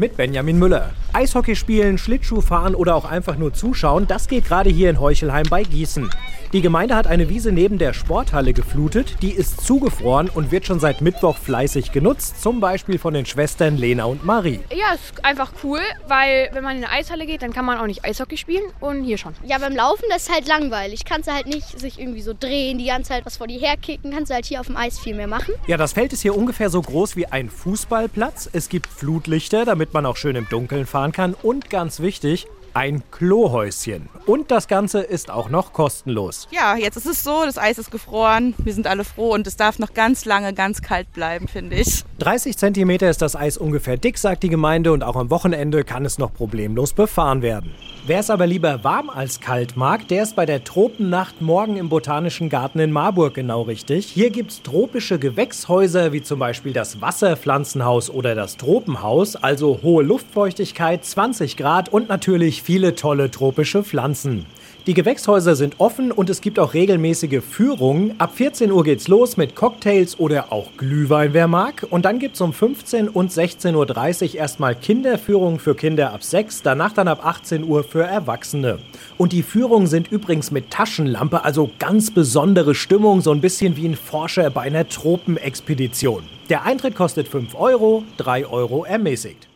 mit Benjamin Müller. Eishockey spielen, Schlittschuh fahren oder auch einfach nur zuschauen, das geht gerade hier in Heuchelheim bei Gießen. Die Gemeinde hat eine Wiese neben der Sporthalle geflutet, die ist zugefroren und wird schon seit Mittwoch fleißig genutzt, zum Beispiel von den Schwestern Lena und Marie. Ja, ist einfach cool, weil wenn man in eine Eishalle geht, dann kann man auch nicht Eishockey spielen und hier schon. Ja, beim Laufen, das ist halt langweilig. Kannst du halt nicht sich irgendwie so drehen, die ganze Zeit was vor dir herkicken, kannst du halt hier auf dem Eis viel mehr machen. Ja, das Feld ist hier ungefähr so groß wie ein Fußballplatz. Es gibt Flutlichter, damit man auch schön im Dunkeln fahren kann und ganz wichtig, ein Klohäuschen. Und das Ganze ist auch noch kostenlos. Ja, jetzt ist es so, das Eis ist gefroren, wir sind alle froh und es darf noch ganz lange ganz kalt bleiben, finde ich. 30 cm ist das Eis ungefähr dick, sagt die Gemeinde, und auch am Wochenende kann es noch problemlos befahren werden. Wer es aber lieber warm als kalt mag, der ist bei der Tropennacht morgen im Botanischen Garten in Marburg genau richtig. Hier gibt es tropische Gewächshäuser wie zum Beispiel das Wasserpflanzenhaus oder das Tropenhaus, also hohe Luftfeuchtigkeit, 20 Grad und natürlich viele tolle tropische Pflanzen. Die Gewächshäuser sind offen und es gibt auch regelmäßige Führungen. Ab 14 Uhr geht's los mit Cocktails oder auch Glühwein, wer mag. Und dann gibt's um 15 und 16.30 Uhr erstmal Kinderführungen für Kinder ab 6, danach dann ab 18 Uhr für Erwachsene. Und die Führungen sind übrigens mit Taschenlampe, also ganz besondere Stimmung, so ein bisschen wie ein Forscher bei einer Tropenexpedition. Der Eintritt kostet 5 Euro, 3 Euro ermäßigt.